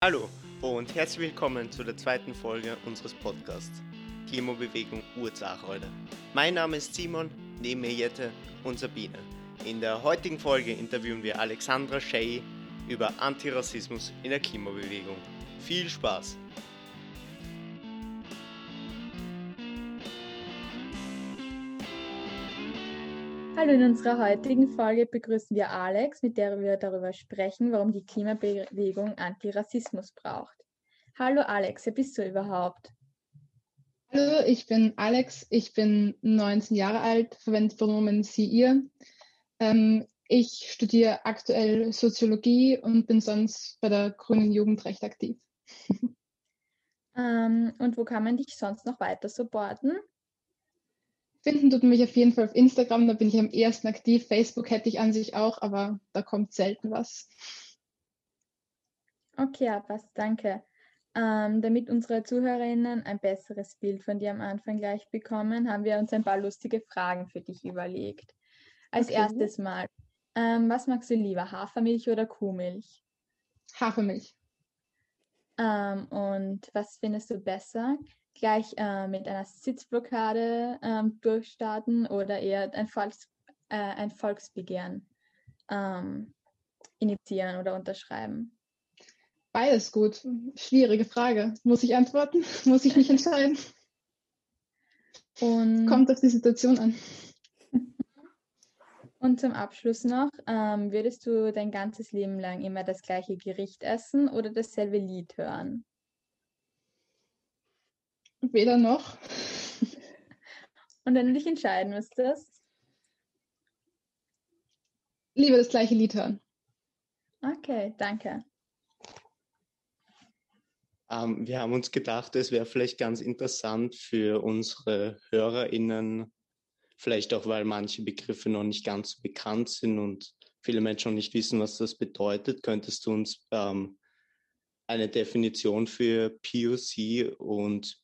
Hallo und herzlich willkommen zu der zweiten Folge unseres Podcasts Klimabewegung Urzachreude. Mein Name ist Simon, neben mir Jette und Sabine. In der heutigen Folge interviewen wir Alexandra Shea über Antirassismus in der Klimabewegung. Viel Spaß! Hallo, in unserer heutigen Folge begrüßen wir Alex, mit der wir darüber sprechen, warum die Klimabewegung Antirassismus braucht. Hallo Alex, wer bist du überhaupt? Hallo, ich bin Alex, ich bin 19 Jahre alt, verwende Pronomen sie, ihr. Ähm, ich studiere aktuell Soziologie und bin sonst bei der Grünen Jugend recht aktiv. ähm, und wo kann man dich sonst noch weiter supporten? Finden tut mich auf jeden Fall auf Instagram, da bin ich am ersten aktiv. Facebook hätte ich an sich auch, aber da kommt selten was. Okay, ja, passt, danke. Ähm, damit unsere Zuhörerinnen ein besseres Bild von dir am Anfang gleich bekommen, haben wir uns ein paar lustige Fragen für dich überlegt. Als okay. erstes mal, ähm, was magst du lieber, Hafermilch oder Kuhmilch? Hafermilch. Ähm, und was findest du besser? Gleich äh, mit einer Sitzblockade ähm, durchstarten oder eher ein, Volks, äh, ein Volksbegehren ähm, initiieren oder unterschreiben? Beides gut. Schwierige Frage. Muss ich antworten? Muss ich mich entscheiden? Und Kommt auf die Situation an. Und zum Abschluss noch, ähm, würdest du dein ganzes Leben lang immer das gleiche Gericht essen oder dasselbe Lied hören? Weder noch. Und wenn du dich entscheiden müsstest? Lieber das gleiche Lied hören. Okay, danke. Ähm, wir haben uns gedacht, es wäre vielleicht ganz interessant für unsere HörerInnen, vielleicht auch, weil manche Begriffe noch nicht ganz so bekannt sind und viele Menschen noch nicht wissen, was das bedeutet. Könntest du uns ähm, eine Definition für POC und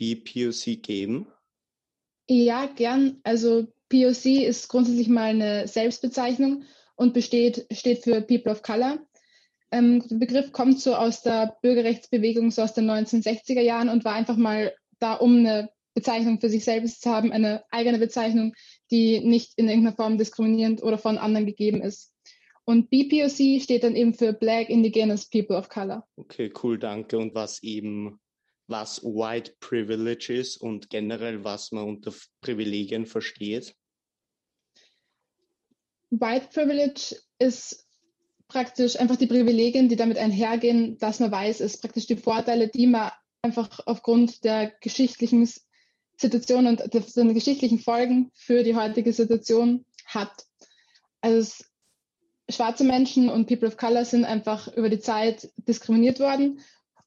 BPOC geben? Ja, gern. Also POC ist grundsätzlich mal eine Selbstbezeichnung und besteht, steht für People of Color. Ähm, der Begriff kommt so aus der Bürgerrechtsbewegung, so aus den 1960er Jahren und war einfach mal da, um eine Bezeichnung für sich selbst zu haben, eine eigene Bezeichnung, die nicht in irgendeiner Form diskriminierend oder von anderen gegeben ist. Und BPOC steht dann eben für Black Indigenous People of Color. Okay, cool, danke. Und was eben was White Privilege ist und generell, was man unter Privilegien versteht? White Privilege ist praktisch einfach die Privilegien, die damit einhergehen, dass man weiß, ist praktisch die Vorteile, die man einfach aufgrund der geschichtlichen Situation und der geschichtlichen Folgen für die heutige Situation hat. Also schwarze Menschen und People of Color sind einfach über die Zeit diskriminiert worden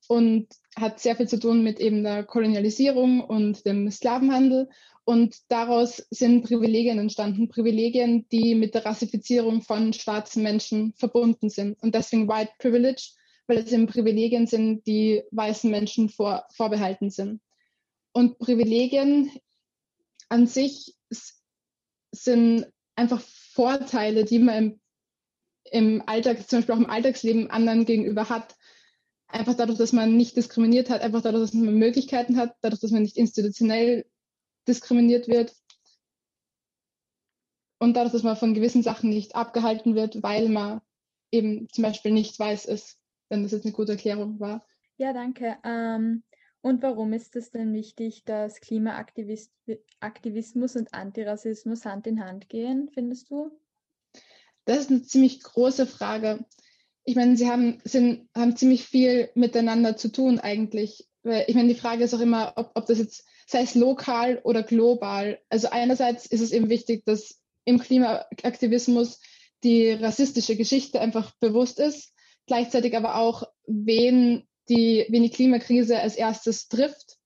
und hat sehr viel zu tun mit eben der Kolonialisierung und dem Sklavenhandel. Und daraus sind Privilegien entstanden, Privilegien, die mit der Rassifizierung von schwarzen Menschen verbunden sind. Und deswegen White Privilege, weil es eben Privilegien sind, die weißen Menschen vor, vorbehalten sind. Und Privilegien an sich sind einfach Vorteile, die man im, im Alltag, zum Beispiel auch im Alltagsleben anderen gegenüber hat einfach dadurch, dass man nicht diskriminiert hat, einfach dadurch, dass man Möglichkeiten hat, dadurch, dass man nicht institutionell diskriminiert wird und dadurch, dass man von gewissen Sachen nicht abgehalten wird, weil man eben zum Beispiel nicht weiß ist, wenn das jetzt eine gute Erklärung war. Ja, danke. Ähm, und warum ist es denn wichtig, dass Klimaaktivismus und Antirassismus Hand in Hand gehen, findest du? Das ist eine ziemlich große Frage ich meine, sie haben, sind, haben ziemlich viel miteinander zu tun eigentlich. Weil ich meine, die Frage ist auch immer, ob, ob das jetzt, sei es lokal oder global. Also einerseits ist es eben wichtig, dass im Klimaaktivismus die rassistische Geschichte einfach bewusst ist, gleichzeitig aber auch, wen die, wen die Klimakrise als erstes trifft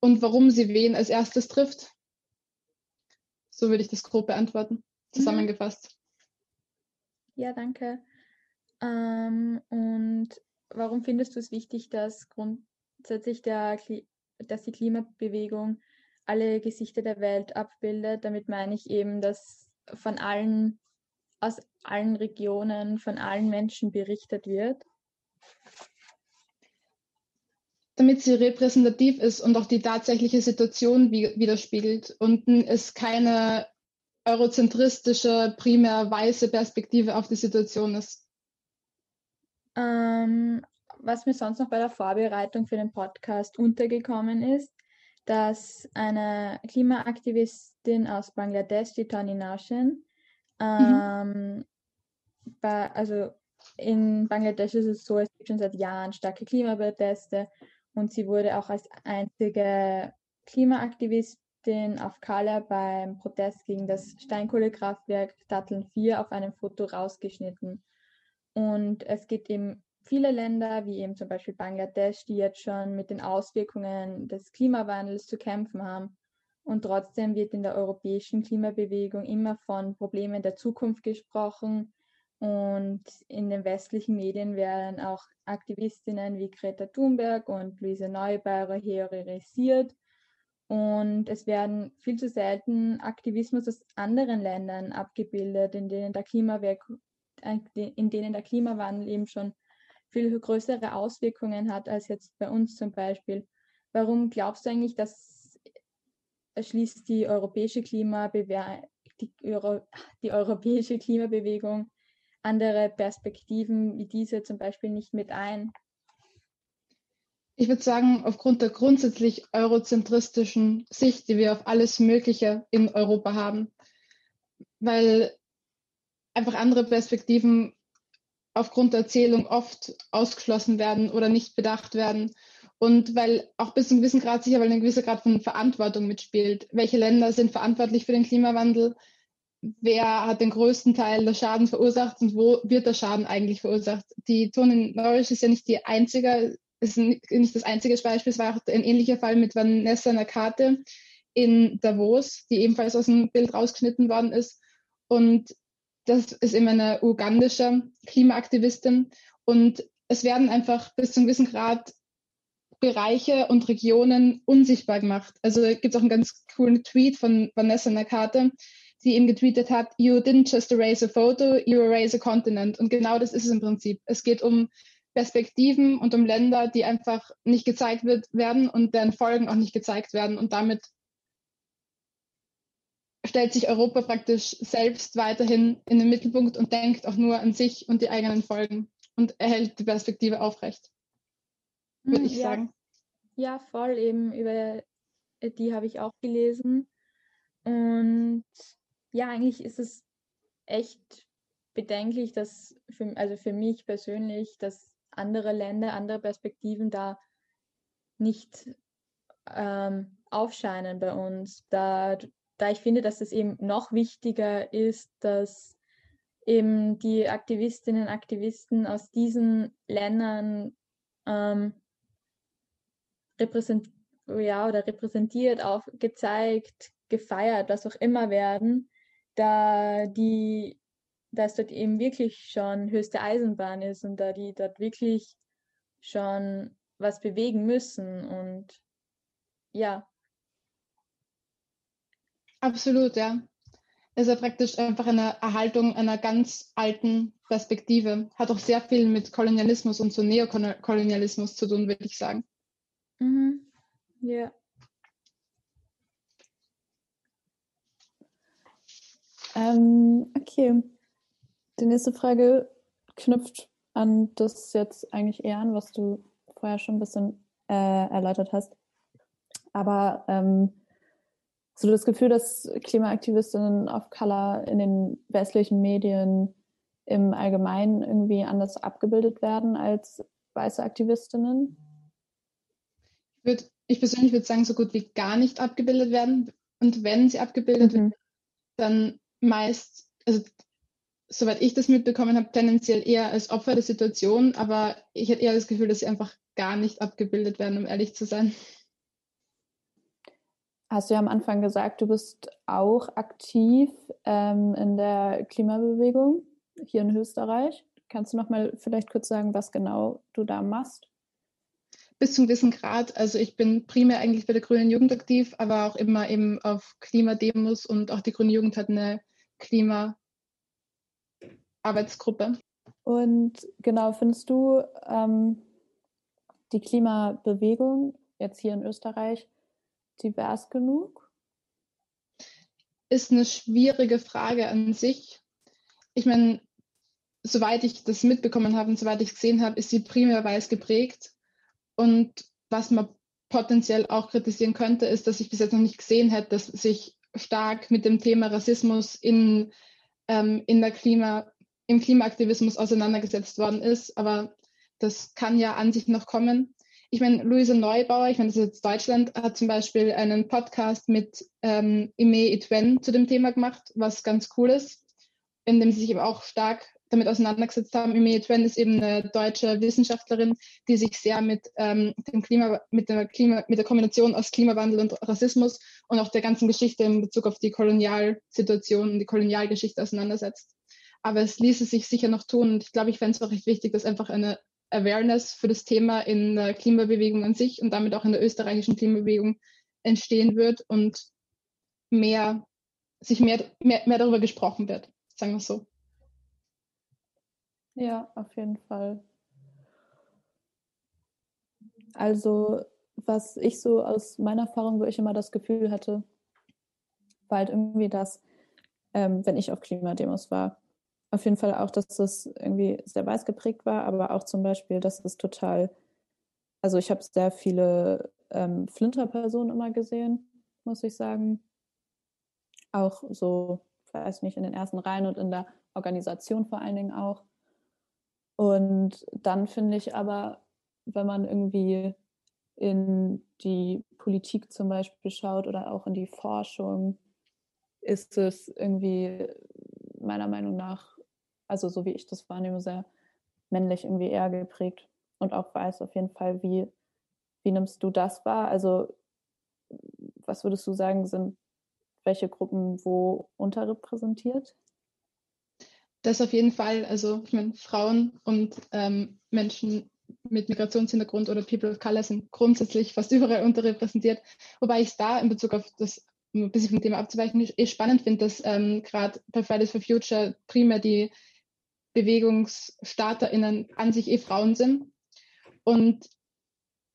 und warum sie wen als erstes trifft. So würde ich das grob beantworten, mhm. zusammengefasst. Ja, danke. Ähm, und warum findest du es wichtig, dass grundsätzlich der, dass die Klimabewegung alle Gesichter der Welt abbildet? Damit meine ich eben, dass von allen, aus allen Regionen, von allen Menschen berichtet wird. damit sie repräsentativ ist und auch die tatsächliche Situation widerspiegelt und es keine eurozentristische, primär weiße Perspektive auf die Situation ist. Ähm, was mir sonst noch bei der Vorbereitung für den Podcast untergekommen ist, dass eine Klimaaktivistin aus Bangladesch, die Toni Narshin, mhm. ähm, mhm. bei, also in Bangladesch ist es so, es gibt schon seit Jahren starke Klimaproteste und sie wurde auch als einzige Klimaaktivistin auf Kala beim Protest gegen das Steinkohlekraftwerk Datteln 4 auf einem Foto rausgeschnitten. Und es gibt eben viele Länder, wie eben zum Beispiel Bangladesch, die jetzt schon mit den Auswirkungen des Klimawandels zu kämpfen haben. Und trotzdem wird in der europäischen Klimabewegung immer von Problemen der Zukunft gesprochen, und in den westlichen Medien werden auch Aktivistinnen wie Greta Thunberg und Luise Neubauer heroisiert. Und es werden viel zu selten Aktivismus aus anderen Ländern abgebildet, in denen der, in denen der Klimawandel eben schon viel größere Auswirkungen hat als jetzt bei uns zum Beispiel. Warum glaubst du eigentlich, dass schließt die europäische, Klimabewe die, Euro die europäische Klimabewegung andere Perspektiven wie diese zum Beispiel nicht mit ein? Ich würde sagen, aufgrund der grundsätzlich eurozentristischen Sicht, die wir auf alles Mögliche in Europa haben, weil einfach andere Perspektiven aufgrund der Erzählung oft ausgeschlossen werden oder nicht bedacht werden. Und weil auch bis zu einem gewissen Grad sicher, weil ein gewisser Grad von Verantwortung mitspielt. Welche Länder sind verantwortlich für den Klimawandel? wer hat den größten Teil des Schadens verursacht und wo wird der Schaden eigentlich verursacht. Die Toni Norris ist ja nicht die einzige, ist nicht das einzige Beispiel, es war auch ein ähnlicher Fall mit Vanessa Nakate in Davos, die ebenfalls aus dem Bild rausgeschnitten worden ist. Und das ist eben eine ugandische Klimaaktivistin. Und es werden einfach bis zu einem gewissen Grad Bereiche und Regionen unsichtbar gemacht. Also gibt es auch einen ganz coolen Tweet von Vanessa Nakate, sie eben getweetet hat, you didn't just erase a photo, you erase a continent. Und genau das ist es im Prinzip. Es geht um Perspektiven und um Länder, die einfach nicht gezeigt wird, werden und deren Folgen auch nicht gezeigt werden. Und damit stellt sich Europa praktisch selbst weiterhin in den Mittelpunkt und denkt auch nur an sich und die eigenen Folgen und erhält die Perspektive aufrecht, würde hm, ich ja. sagen. Ja, voll eben über die habe ich auch gelesen. Und ja, eigentlich ist es echt bedenklich, dass für, also für mich persönlich, dass andere Länder, andere Perspektiven da nicht ähm, aufscheinen bei uns. Da, da ich finde, dass es eben noch wichtiger ist, dass eben die Aktivistinnen und Aktivisten aus diesen Ländern ähm, repräsent ja, oder repräsentiert, auch gezeigt, gefeiert, was auch immer werden, da die, dass dort eben wirklich schon höchste Eisenbahn ist und da die dort wirklich schon was bewegen müssen und ja. Absolut, ja. Ist ja praktisch einfach eine Erhaltung einer ganz alten Perspektive. Hat auch sehr viel mit Kolonialismus und so Neokolonialismus zu tun, würde ich sagen. Mhm. Ja. Ähm, okay. Die nächste Frage knüpft an das jetzt eigentlich eher an, was du vorher schon ein bisschen äh, erläutert hast. Aber ähm, hast du das Gefühl, dass Klimaaktivistinnen of Color in den westlichen Medien im Allgemeinen irgendwie anders abgebildet werden als weiße Aktivistinnen? Ich, würd, ich persönlich würde sagen, so gut wie gar nicht abgebildet werden. Und wenn sie abgebildet mhm. werden, dann meist, also soweit ich das mitbekommen habe, tendenziell eher als Opfer der Situation, aber ich hätte eher das Gefühl, dass sie einfach gar nicht abgebildet werden, um ehrlich zu sein. Hast du ja am Anfang gesagt, du bist auch aktiv ähm, in der Klimabewegung hier in Österreich. Kannst du noch mal vielleicht kurz sagen, was genau du da machst? Bis zum gewissen Grad. Also ich bin primär eigentlich bei der Grünen Jugend aktiv, aber auch immer eben auf Klimademos und auch die Grüne Jugend hat eine Klimaarbeitsgruppe. Und genau, findest du, ähm, die Klimabewegung jetzt hier in Österreich divers genug? Ist eine schwierige Frage an sich. Ich meine, soweit ich das mitbekommen habe und soweit ich gesehen habe, ist sie primär weiß geprägt. Und was man potenziell auch kritisieren könnte, ist, dass ich bis jetzt noch nicht gesehen hätte, dass sich stark mit dem Thema Rassismus in, ähm, in der Klima, im Klimaaktivismus auseinandergesetzt worden ist. Aber das kann ja an sich noch kommen. Ich meine, Luise Neubauer, ich meine, das ist jetzt Deutschland, hat zum Beispiel einen Podcast mit ähm, Ime Itwen zu dem Thema gemacht, was ganz cool ist, in dem sie sich eben auch stark damit auseinandergesetzt haben. Ime Itwen ist eben eine deutsche Wissenschaftlerin, die sich sehr mit ähm, dem Klima, mit der Klima, mit der Kombination aus Klimawandel und Rassismus und auch der ganzen Geschichte in Bezug auf die Kolonialsituation und die Kolonialgeschichte auseinandersetzt. Aber es ließe sich sicher noch tun. Und ich glaube, ich fände es auch recht wichtig, dass einfach eine Awareness für das Thema in der Klimabewegung an sich und damit auch in der österreichischen Klimabewegung entstehen wird und mehr, sich mehr, mehr, mehr darüber gesprochen wird, sagen wir so. Ja, auf jeden Fall. Also, was ich so aus meiner Erfahrung, wo ich immer das Gefühl hatte, war halt irgendwie das, ähm, wenn ich auf Klimademos war, auf jeden Fall auch, dass das irgendwie sehr weiß geprägt war, aber auch zum Beispiel, dass es total, also ich habe sehr viele ähm, Flinter-Personen immer gesehen, muss ich sagen. Auch so, weiß nicht, in den ersten Reihen und in der Organisation vor allen Dingen auch. Und dann finde ich aber, wenn man irgendwie in die Politik zum Beispiel schaut oder auch in die Forschung, ist es irgendwie meiner Meinung nach also so wie ich das wahrnehme, sehr männlich irgendwie eher geprägt und auch weiß auf jeden Fall, wie, wie nimmst du das wahr? Also was würdest du sagen, sind welche Gruppen wo unterrepräsentiert? Das auf jeden Fall, also ich meine, Frauen und ähm, Menschen mit Migrationshintergrund oder People of Color sind grundsätzlich fast überall unterrepräsentiert, wobei ich da in Bezug auf das, um ein bisschen vom Thema abzuweichen, eh spannend finde, dass ähm, gerade bei Fridays for Future primär die BewegungsstarterInnen an sich eh Frauen sind. Und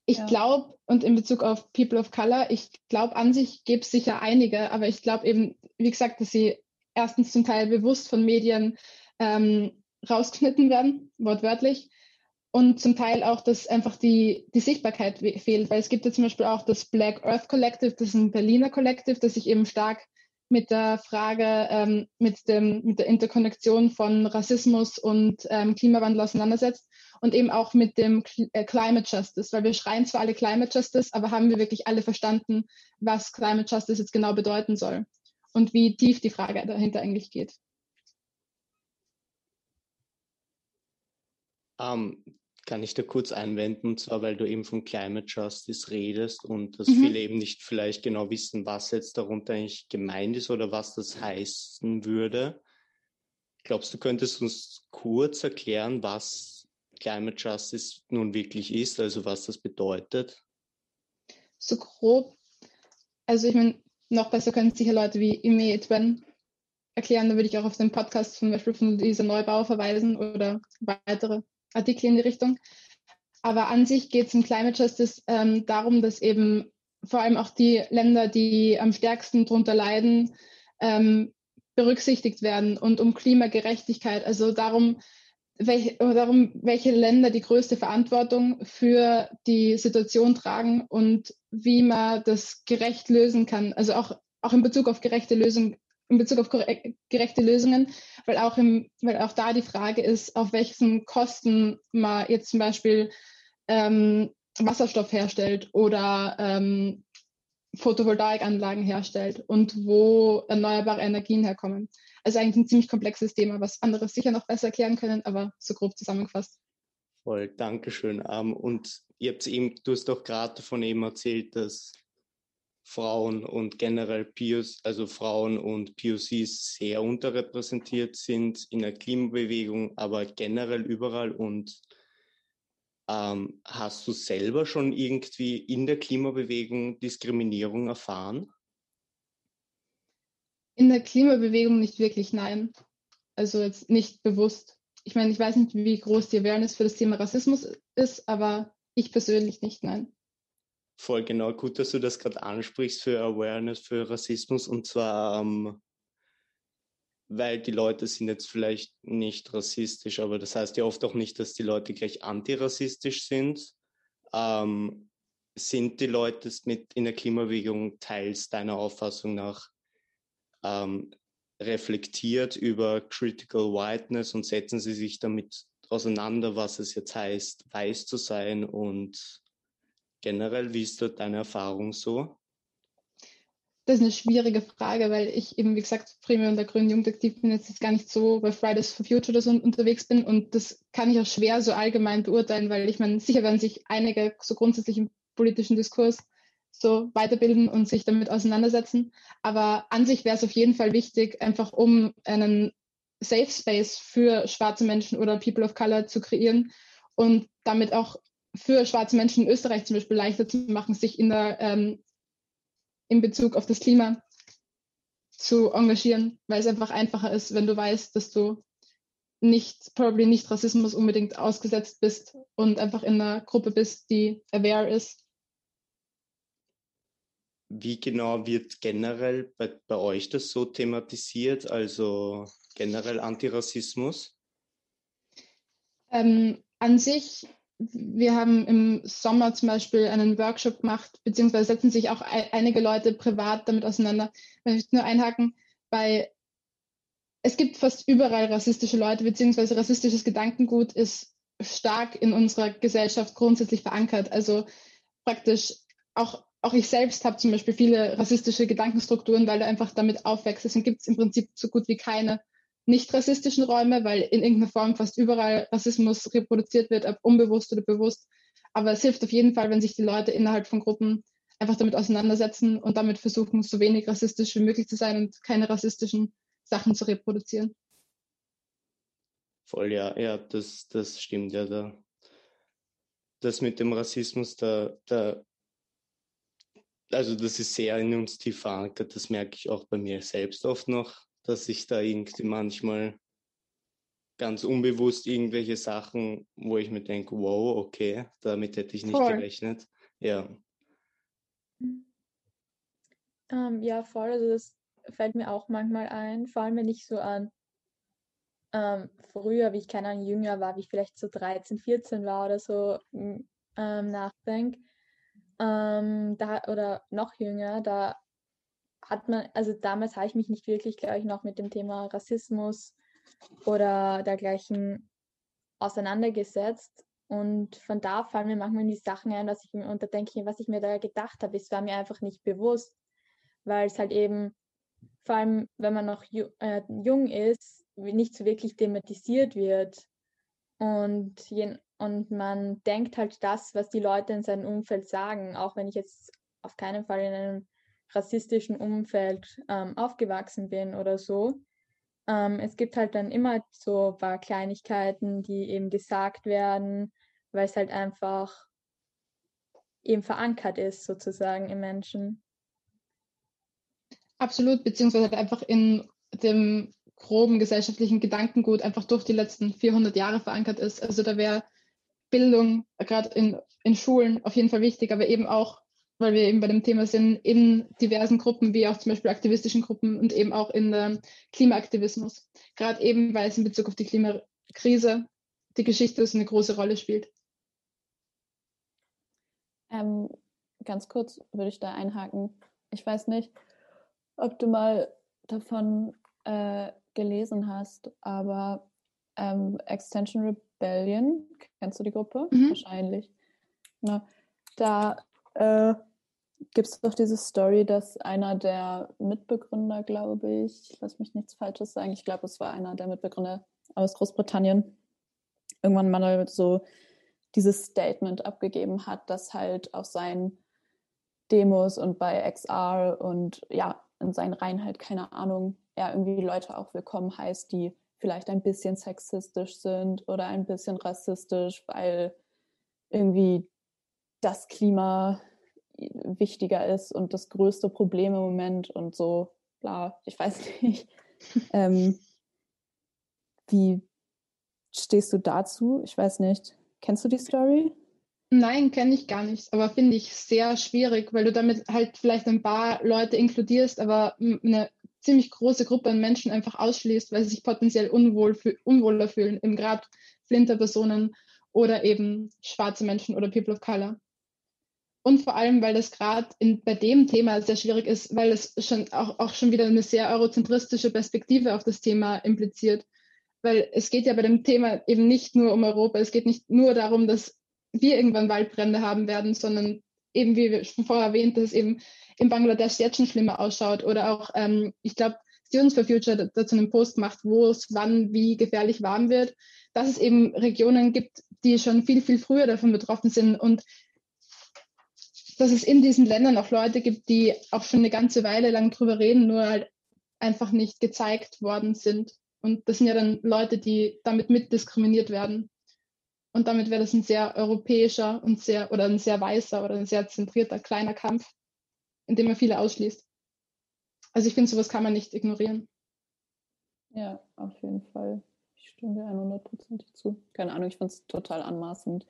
ich ja. glaube, und in Bezug auf People of Color, ich glaube, an sich gäbe es sicher einige, aber ich glaube eben, wie gesagt, dass sie erstens zum Teil bewusst von Medien ähm, rausgeschnitten werden, wortwörtlich, und zum Teil auch, dass einfach die, die Sichtbarkeit fehlt, weil es gibt ja zum Beispiel auch das Black Earth Collective, das ist ein Berliner Collective, das sich eben stark mit der Frage, ähm, mit, dem, mit der Interkonnektion von Rassismus und ähm, Klimawandel auseinandersetzt und eben auch mit dem äh, Climate Justice, weil wir schreien zwar alle Climate Justice, aber haben wir wirklich alle verstanden, was Climate Justice jetzt genau bedeuten soll und wie tief die Frage dahinter eigentlich geht. Um, ähm, kann ich da kurz einwenden, und zwar weil du eben von Climate Justice redest und dass mhm. viele eben nicht vielleicht genau wissen, was jetzt darunter eigentlich gemeint ist oder was das heißen würde. Glaubst du, könntest uns kurz erklären, was Climate Justice nun wirklich ist, also was das bedeutet? So grob. Also ich meine, noch besser können sicher Leute wie Ime Etwen erklären. Da würde ich auch auf den Podcast zum Beispiel von Lisa Neubauer verweisen oder weitere Artikel in die Richtung. Aber an sich geht es im Climate Justice ähm, darum, dass eben vor allem auch die Länder, die am stärksten darunter leiden, ähm, berücksichtigt werden und um Klimagerechtigkeit, also darum, welche, darum, welche Länder die größte Verantwortung für die Situation tragen und wie man das gerecht lösen kann. Also auch, auch in Bezug auf gerechte Lösungen in Bezug auf gerechte Lösungen, weil auch, im, weil auch da die Frage ist, auf welchen Kosten man jetzt zum Beispiel ähm, Wasserstoff herstellt oder ähm, Photovoltaikanlagen herstellt und wo erneuerbare Energien herkommen. Also eigentlich ein ziemlich komplexes Thema, was andere sicher noch besser erklären können, aber so grob zusammengefasst. Voll, Dankeschön. Um, und ihr habt eben, du hast doch gerade davon eben erzählt, dass Frauen und generell POC, also Frauen und POCs sehr unterrepräsentiert sind in der Klimabewegung, aber generell überall. Und ähm, hast du selber schon irgendwie in der Klimabewegung Diskriminierung erfahren? In der Klimabewegung nicht wirklich, nein. Also jetzt nicht bewusst. Ich meine, ich weiß nicht, wie groß die Awareness für das Thema Rassismus ist, aber ich persönlich nicht, nein. Voll genau, gut, dass du das gerade ansprichst für Awareness, für Rassismus und zwar, ähm, weil die Leute sind jetzt vielleicht nicht rassistisch, aber das heißt ja oft auch nicht, dass die Leute gleich antirassistisch sind. Ähm, sind die Leute mit in der Klimabewegung teils deiner Auffassung nach ähm, reflektiert über Critical Whiteness und setzen sie sich damit auseinander, was es jetzt heißt, weiß zu sein und generell, wie ist da deine Erfahrung so? Das ist eine schwierige Frage, weil ich eben, wie gesagt, primär in der grünen Jugendaktiv bin, jetzt gar nicht so bei Fridays for Future oder so unterwegs bin und das kann ich auch schwer so allgemein beurteilen, weil ich meine, sicher werden sich einige so grundsätzlich im politischen Diskurs so weiterbilden und sich damit auseinandersetzen. Aber an sich wäre es auf jeden Fall wichtig, einfach um einen Safe Space für schwarze Menschen oder People of Color zu kreieren und damit auch für schwarze Menschen in Österreich zum Beispiel leichter zu machen, sich in, der, ähm, in Bezug auf das Klima zu engagieren, weil es einfach einfacher ist, wenn du weißt, dass du nicht, probably nicht Rassismus unbedingt ausgesetzt bist und einfach in einer Gruppe bist, die aware ist wie genau wird generell bei, bei euch das so thematisiert, also generell Antirassismus? Ähm, an sich, wir haben im Sommer zum Beispiel einen Workshop gemacht, beziehungsweise setzen sich auch einige Leute privat damit auseinander. Ich möchte nur einhaken, bei es gibt fast überall rassistische Leute, beziehungsweise rassistisches Gedankengut ist stark in unserer Gesellschaft grundsätzlich verankert. Also praktisch auch auch ich selbst habe zum Beispiel viele rassistische Gedankenstrukturen, weil du einfach damit aufwächst. Deswegen gibt es im Prinzip so gut wie keine nicht rassistischen Räume, weil in irgendeiner Form fast überall Rassismus reproduziert wird, ob unbewusst oder bewusst. Aber es hilft auf jeden Fall, wenn sich die Leute innerhalb von Gruppen einfach damit auseinandersetzen und damit versuchen, so wenig rassistisch wie möglich zu sein und keine rassistischen Sachen zu reproduzieren. Voll, ja, ja, das, das stimmt ja. Da. Das mit dem Rassismus, da, da also das ist sehr in uns tief verankert. Das merke ich auch bei mir selbst oft noch, dass ich da irgendwie manchmal ganz unbewusst irgendwelche Sachen, wo ich mir denke, wow, okay, damit hätte ich nicht voll. gerechnet. Ja. Ähm, ja, voll. Also das fällt mir auch manchmal ein, vor allem wenn ich so an ähm, früher, wie ich keine Ahnung, jünger war, wie ich vielleicht so 13, 14 war oder so, ähm, nachdenke ähm, da, oder noch jünger, da hat man, also damals habe ich mich nicht wirklich, glaube ich, noch mit dem Thema Rassismus oder dergleichen auseinandergesetzt. Und von da fallen mir manchmal die Sachen ein, was ich und da denke ich, was ich mir da gedacht habe, es war mir einfach nicht bewusst, weil es halt eben, vor allem wenn man noch ju äh, jung ist, nicht so wirklich thematisiert wird. Und je, und man denkt halt das, was die Leute in seinem Umfeld sagen, auch wenn ich jetzt auf keinen Fall in einem rassistischen Umfeld ähm, aufgewachsen bin oder so. Ähm, es gibt halt dann immer so ein paar Kleinigkeiten, die eben gesagt werden, weil es halt einfach eben verankert ist, sozusagen im Menschen. Absolut, beziehungsweise halt einfach in dem groben gesellschaftlichen Gedankengut einfach durch die letzten 400 Jahre verankert ist. Also da wäre Bildung, gerade in, in Schulen, auf jeden Fall wichtig, aber eben auch, weil wir eben bei dem Thema sind, in diversen Gruppen, wie auch zum Beispiel aktivistischen Gruppen und eben auch in der Klimaaktivismus. Gerade eben, weil es in Bezug auf die Klimakrise die Geschichte so eine große Rolle spielt. Ähm, ganz kurz würde ich da einhaken. Ich weiß nicht, ob du mal davon äh, gelesen hast, aber ähm, Extension Rebellion, kennst du die Gruppe? Mhm. Wahrscheinlich. Na, da äh, gibt es doch diese Story, dass einer der Mitbegründer, glaube ich, lass mich nichts Falsches sagen, ich glaube, es war einer der Mitbegründer aus Großbritannien, irgendwann mal so dieses Statement abgegeben hat, dass halt auf seinen Demos und bei XR und ja, in seinen Reihen halt, keine Ahnung, er irgendwie Leute auch willkommen heißt, die vielleicht ein bisschen sexistisch sind oder ein bisschen rassistisch, weil irgendwie das Klima wichtiger ist und das größte Problem im Moment und so, bla, ich weiß nicht. ähm, wie stehst du dazu? Ich weiß nicht. Kennst du die Story? Nein, kenne ich gar nicht, aber finde ich sehr schwierig, weil du damit halt vielleicht ein paar Leute inkludierst, aber eine ziemlich große Gruppe an Menschen einfach ausschließt, weil sie sich potenziell unwohl, unwohler fühlen, eben gerade Flinterpersonen oder eben schwarze Menschen oder People of Color. Und vor allem, weil das gerade bei dem Thema sehr schwierig ist, weil es schon auch, auch schon wieder eine sehr eurozentristische Perspektive auf das Thema impliziert. Weil es geht ja bei dem Thema eben nicht nur um Europa, es geht nicht nur darum, dass wir irgendwann Waldbrände haben werden, sondern eben, wie wir schon vorher erwähnt, dass es eben in Bangladesch jetzt schon schlimmer ausschaut. Oder auch, ähm, ich glaube, Students for Future dazu einen Post macht, wo es wann wie gefährlich warm wird, dass es eben Regionen gibt, die schon viel, viel früher davon betroffen sind und dass es in diesen Ländern auch Leute gibt, die auch schon eine ganze Weile lang drüber reden, nur halt einfach nicht gezeigt worden sind. Und das sind ja dann Leute, die damit mitdiskriminiert werden. Und damit wäre das ein sehr europäischer und sehr oder ein sehr weißer oder ein sehr zentrierter kleiner Kampf, in dem er viele ausschließt. Also ich finde, sowas kann man nicht ignorieren. Ja, auf jeden Fall. Ich stimme dir 100% zu. Keine Ahnung, ich finde es total anmaßend,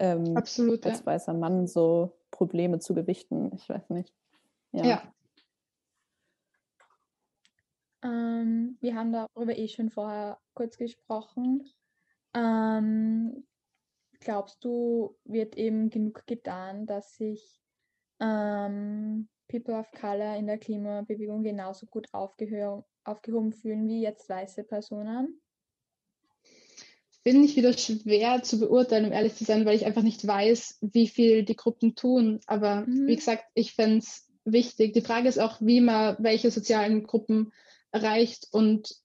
ähm, Absolut, als ja. weißer Mann so Probleme zu gewichten. Ich weiß nicht. Ja. ja. Ähm, wir haben darüber eh schon vorher kurz gesprochen. Ähm, glaubst du, wird eben genug getan, dass sich ähm, People of Color in der Klimabewegung genauso gut aufgehoben fühlen wie jetzt weiße Personen? Finde ich wieder schwer zu beurteilen, um ehrlich zu sein, weil ich einfach nicht weiß, wie viel die Gruppen tun. Aber mhm. wie gesagt, ich fände es wichtig. Die Frage ist auch, wie man welche sozialen Gruppen erreicht und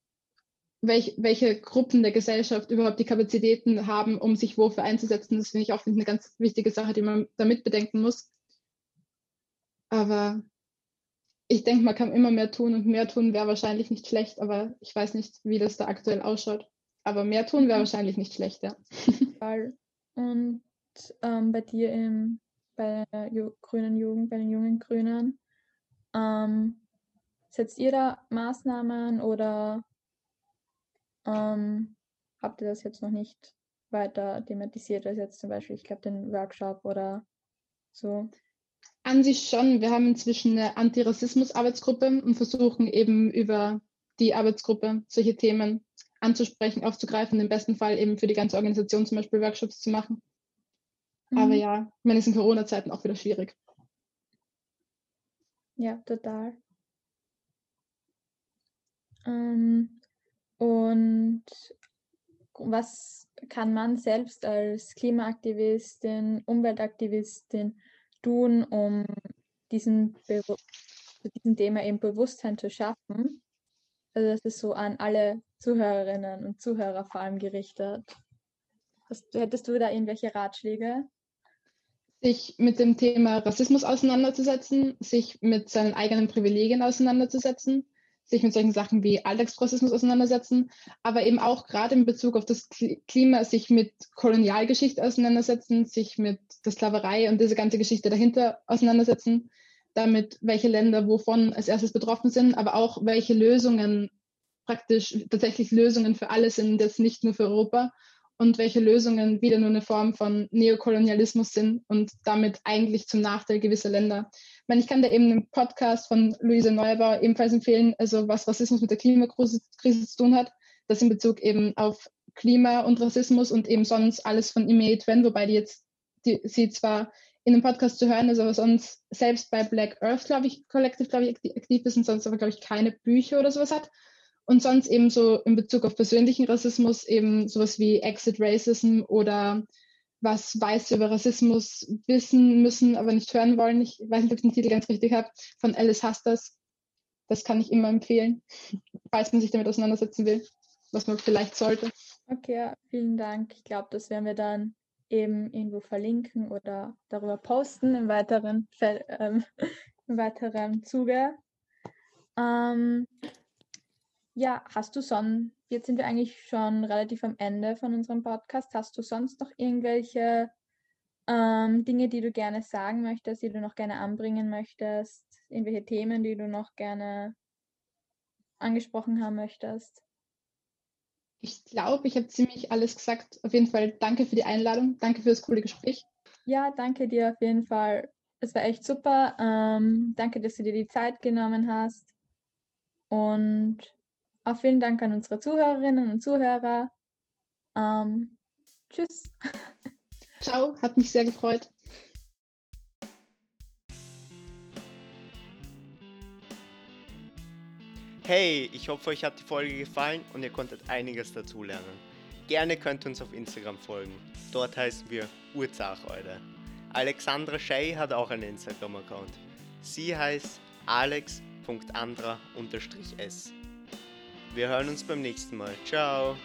welch, welche Gruppen der Gesellschaft überhaupt die Kapazitäten haben, um sich wofür einzusetzen. Das finde ich auch eine ganz wichtige Sache, die man damit bedenken muss. Aber ich denke, man kann immer mehr tun und mehr tun wäre wahrscheinlich nicht schlecht, aber ich weiß nicht, wie das da aktuell ausschaut. Aber mehr tun wäre mhm. wahrscheinlich nicht schlecht, ja. Und ähm, bei dir im, bei der Ju grünen Jugend, bei den jungen Grünen, ähm, setzt ihr da Maßnahmen oder ähm, habt ihr das jetzt noch nicht weiter thematisiert, als jetzt zum Beispiel, ich glaube, den Workshop oder so? An sich schon. Wir haben inzwischen eine Antirassismus-Arbeitsgruppe und versuchen eben über die Arbeitsgruppe solche Themen anzusprechen, aufzugreifen, im besten Fall eben für die ganze Organisation zum Beispiel Workshops zu machen. Mhm. Aber ja, ich meine, es in Corona-Zeiten auch wieder schwierig. Ja, total. Ähm, und was kann man selbst als Klimaaktivistin, Umweltaktivistin tun, um diesen zu diesem Thema eben Bewusstsein zu schaffen? Also das ist so an alle Zuhörerinnen und Zuhörer vor allem gerichtet. Hast, hättest du da irgendwelche Ratschläge? Sich mit dem Thema Rassismus auseinanderzusetzen, sich mit seinen eigenen Privilegien auseinanderzusetzen, sich mit solchen Sachen wie Alltagsrassismus auseinandersetzen, aber eben auch gerade in Bezug auf das Klima sich mit Kolonialgeschichte auseinandersetzen, sich mit der Sklaverei und diese ganze Geschichte dahinter auseinandersetzen, damit welche Länder wovon als erstes betroffen sind, aber auch welche Lösungen praktisch tatsächlich Lösungen für alle sind, das nicht nur für Europa und welche Lösungen wieder nur eine Form von Neokolonialismus sind und damit eigentlich zum Nachteil gewisser Länder. Ich meine, ich kann da eben einen Podcast von Luise Neubauer ebenfalls empfehlen, also was Rassismus mit der Klimakrise zu tun hat, das in Bezug eben auf Klima und Rassismus und eben sonst alles von Ime Twen, wobei die jetzt die, sie zwar in einem Podcast zu hören ist, aber sonst selbst bei Black Earth, glaube ich, Collective, glaube ich, aktiv ist und sonst aber, glaube ich, keine Bücher oder sowas hat. Und sonst eben so in Bezug auf persönlichen Rassismus eben sowas wie Exit Racism oder was Weiße über Rassismus wissen müssen, aber nicht hören wollen. Ich weiß nicht, ob ich den Titel ganz richtig habe, von Alice Hasters. Das kann ich immer empfehlen, falls man sich damit auseinandersetzen will, was man vielleicht sollte. Okay, vielen Dank. Ich glaube, das werden wir dann eben irgendwo verlinken oder darüber posten im weiteren, ähm, im weiteren Zuge. Ähm, ja, hast du sonst, jetzt sind wir eigentlich schon relativ am Ende von unserem Podcast, hast du sonst noch irgendwelche ähm, Dinge, die du gerne sagen möchtest, die du noch gerne anbringen möchtest, irgendwelche Themen, die du noch gerne angesprochen haben möchtest? Ich glaube, ich habe ziemlich alles gesagt. Auf jeden Fall danke für die Einladung. Danke für das coole Gespräch. Ja, danke dir auf jeden Fall. Es war echt super. Ähm, danke, dass du dir die Zeit genommen hast. Und auch vielen Dank an unsere Zuhörerinnen und Zuhörer. Ähm, tschüss. Ciao, hat mich sehr gefreut. Hey, ich hoffe, euch hat die Folge gefallen und ihr konntet einiges dazulernen. Gerne könnt ihr uns auf Instagram folgen. Dort heißen wir Urzacheude. Alexandra Schey hat auch einen Instagram-Account. Sie heißt alex.andra-s. Wir hören uns beim nächsten Mal. Ciao!